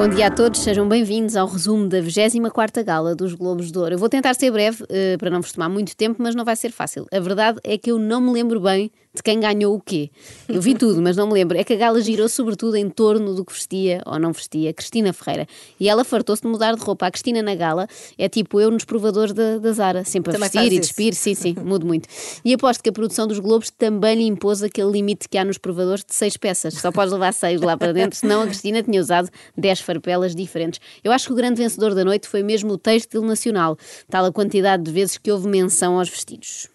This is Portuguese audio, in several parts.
Bom dia a todos, sejam bem-vindos ao resumo da 24ª Gala dos Globos de Ouro. Eu vou tentar ser breve, uh, para não vos tomar muito tempo, mas não vai ser fácil. A verdade é que eu não me lembro bem de quem ganhou o quê. Eu vi tudo, mas não me lembro. É que a gala girou sobretudo em torno do que vestia ou não vestia Cristina Ferreira. E ela fartou-se de mudar de roupa. A Cristina na gala é tipo eu nos provadores da, da Zara, sempre a Também vestir e despir. Sim, sim, mudo muito. E aposto que a produção dos Globos também lhe impôs aquele limite que há nos provadores de seis peças. Só podes levar seis lá para dentro, senão a Cristina tinha usado dez farpelas diferentes. Eu acho que o grande vencedor da noite foi mesmo o têxtil nacional, tal a quantidade de vezes que houve menção aos vestidos.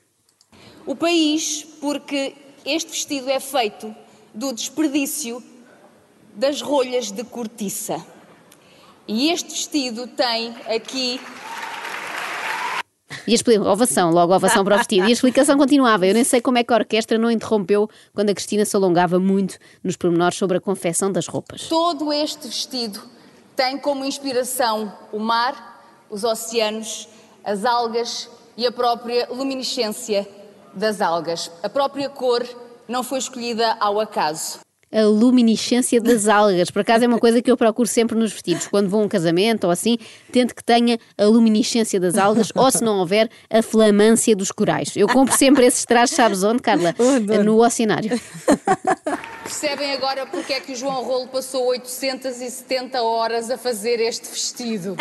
O país, porque este vestido é feito do desperdício das rolhas de cortiça. E este vestido tem aqui E a expli- ovação, logo ovação para o vestido. E a explicação continuava. Eu nem sei como é que a orquestra não interrompeu quando a Cristina se alongava muito nos pormenores sobre a confecção das roupas. todo este vestido tem como inspiração o mar, os oceanos, as algas e a própria luminescência das algas. A própria cor não foi escolhida ao acaso. A luminescência das algas. Por acaso é uma coisa que eu procuro sempre nos vestidos. Quando vou a um casamento ou assim, tento que tenha a luminescência das algas ou, se não houver, a flamância dos corais. Eu compro sempre esses trajes, sabes onde, Carla? No oceanário. Percebem agora porque é que o João Rolo passou 870 horas a fazer este vestido?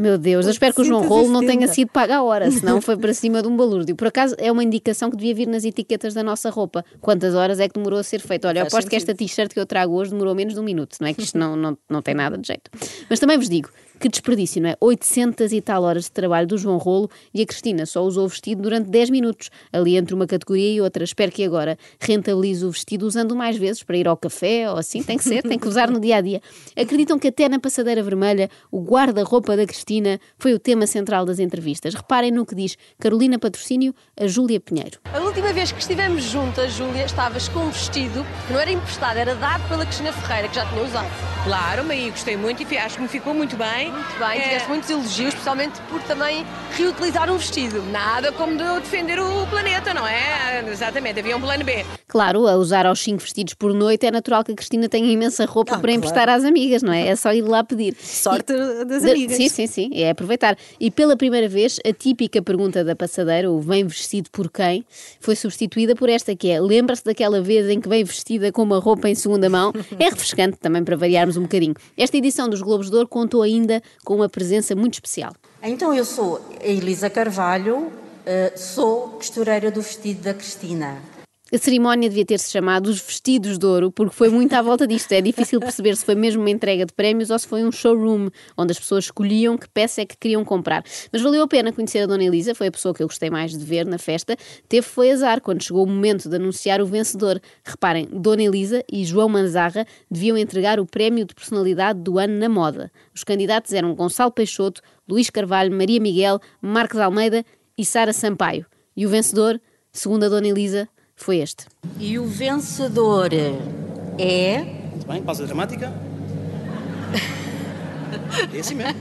Meu Deus, eu espero que o João Rolo não 870. tenha sido pago à hora, senão foi para cima de um balúrdio. Por acaso é uma indicação que devia vir nas etiquetas da nossa roupa. Quantas horas é que demorou a ser feito? Olha, eu aposto que esta t-shirt que eu trago hoje demorou menos de um minuto, não é que isto não, não, não tem nada de jeito. Mas também vos digo, que desperdício, não é? 800 e tal horas de trabalho do João Rolo e a Cristina só usou o vestido durante 10 minutos, ali entre uma categoria e outra. Espero que agora rentabilize o vestido usando mais vezes para ir ao café ou assim, tem que ser, tem que usar no dia a dia. Acreditam que até na passadeira vermelha o guarda-roupa da Cristina foi o tema central das entrevistas. Reparem no que diz Carolina Patrocínio a Júlia Pinheiro. A última vez que estivemos juntas, Júlia, estavas com um vestido que não era emprestado, era dado pela Cristina Ferreira, que já tinha usado. Claro, mas gostei muito e acho que me ficou muito bem. Muito bem, É, tiveste muitos elogios, especialmente por também reutilizar um vestido. Nada como de defender o planeta, não é? Exatamente, havia um plano B. Claro, a usar aos 5 vestidos por noite é natural que a Cristina tenha imensa roupa Ah, para emprestar às amigas, não é? É só ir lá pedir. Sorte das De- amigas. Sim, sim, sim, é aproveitar. E pela primeira vez, a típica pergunta da passadeira, o vem vestido por quem, foi substituída por esta que é: lembra-se daquela vez em que vem vestida com uma roupa em segunda mão? É refrescante também para variarmos um bocadinho. Esta edição dos Globos de Ouro contou ainda com uma presença muito especial. Então, eu sou a Elisa Carvalho, eh, sou costureira do vestido da Cristina. A cerimónia devia ter-se chamado os vestidos de ouro, porque foi muito à volta disto. É difícil perceber se foi mesmo uma entrega de prémios ou se foi um showroom, onde as pessoas escolhiam que peça é que queriam comprar. Mas valeu a pena conhecer a Dona Elisa, foi a pessoa que eu gostei mais de ver na festa. Teve foi azar quando chegou o momento de anunciar o vencedor. Reparem, Dona Elisa e João Manzarra deviam entregar o prémio de personalidade do ano na moda. Os candidatos eram Gonçalo Peixoto, Luís Carvalho, Maria Miguel, Marcos Almeida e Sara Sampaio. E o vencedor, segundo a Dona Elisa, foi este. E o vencedor é. Muito bem, pausa dramática. É assim mesmo.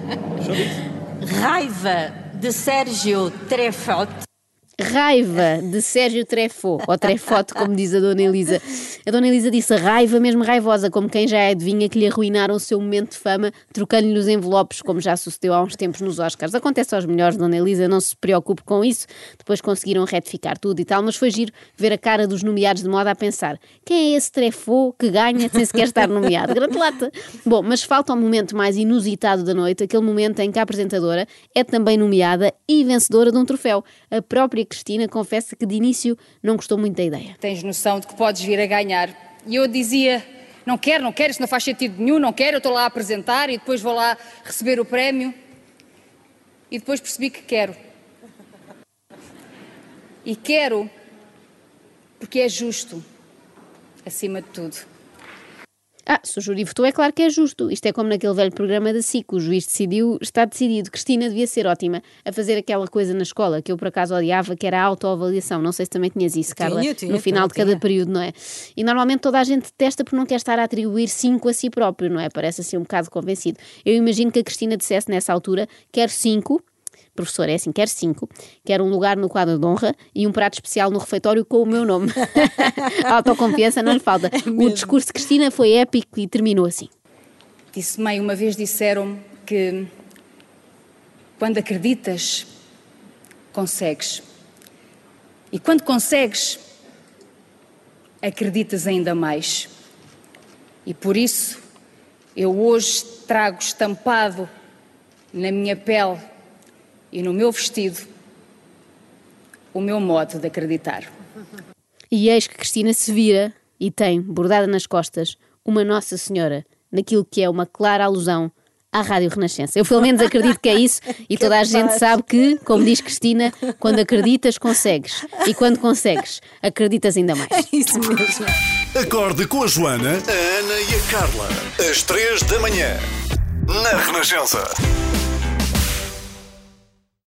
Raiva de Sérgio Trefot. Raiva de Sérgio Trefo, ou Trefote, como diz a Dona Elisa. A Dona Elisa disse raiva mesmo raivosa, como quem já adivinha que lhe arruinaram o seu momento de fama, trocando-lhe os envelopes, como já sucedeu há uns tempos nos Oscars. Acontece aos melhores, Dona Elisa, não se preocupe com isso. Depois conseguiram retificar tudo e tal, mas foi giro ver a cara dos nomeados de moda a pensar quem é esse Trefo que ganha sem sequer estar nomeado? Grande lata! Bom, mas falta o momento mais inusitado da noite, aquele momento em que a apresentadora é também nomeada e vencedora de um troféu. A própria Cristina confessa que de início não gostou muito da ideia. Tens noção de que podes vir a ganhar. E eu dizia: não quero, não quero, isso não faz sentido nenhum, não quero, eu estou lá a apresentar e depois vou lá receber o prémio. E depois percebi que quero. E quero porque é justo, acima de tudo. Ah, se o júri votou, é claro que é justo. Isto é como naquele velho programa da SIC. O juiz decidiu, está decidido. Cristina devia ser ótima a fazer aquela coisa na escola que eu por acaso odiava, que era a autoavaliação. Não sei se também tinhas isso, Carla, Tinha, tinha, no final de tinha. cada período, não é? E normalmente toda a gente detesta porque não quer estar a atribuir cinco a si próprio, não é? Parece assim um bocado convencido. Eu imagino que a Cristina dissesse nessa altura, quero cinco, professor, é assim, quero cinco, quero um lugar no quadro de honra e um prato especial no refeitório com o meu nome. A autoconfiança não lhe falta. o discurso de Cristina foi épico e terminou assim. Disse, mãe, uma vez disseram que quando acreditas, consegues. E quando consegues, acreditas ainda mais. E por isso, eu hoje trago estampado na minha pele e no meu vestido o meu modo de acreditar. E eis que Cristina se vira e tem, bordada nas costas, uma Nossa Senhora, naquilo que é uma clara alusão à Rádio Renascença. Eu pelo menos acredito que é isso e toda a gente sabe que, como diz Cristina, quando acreditas, consegues. E quando consegues, acreditas ainda mais. Isso mesmo. Acorde com a Joana, a Ana e a Carla. Às três da manhã. Na Renascença.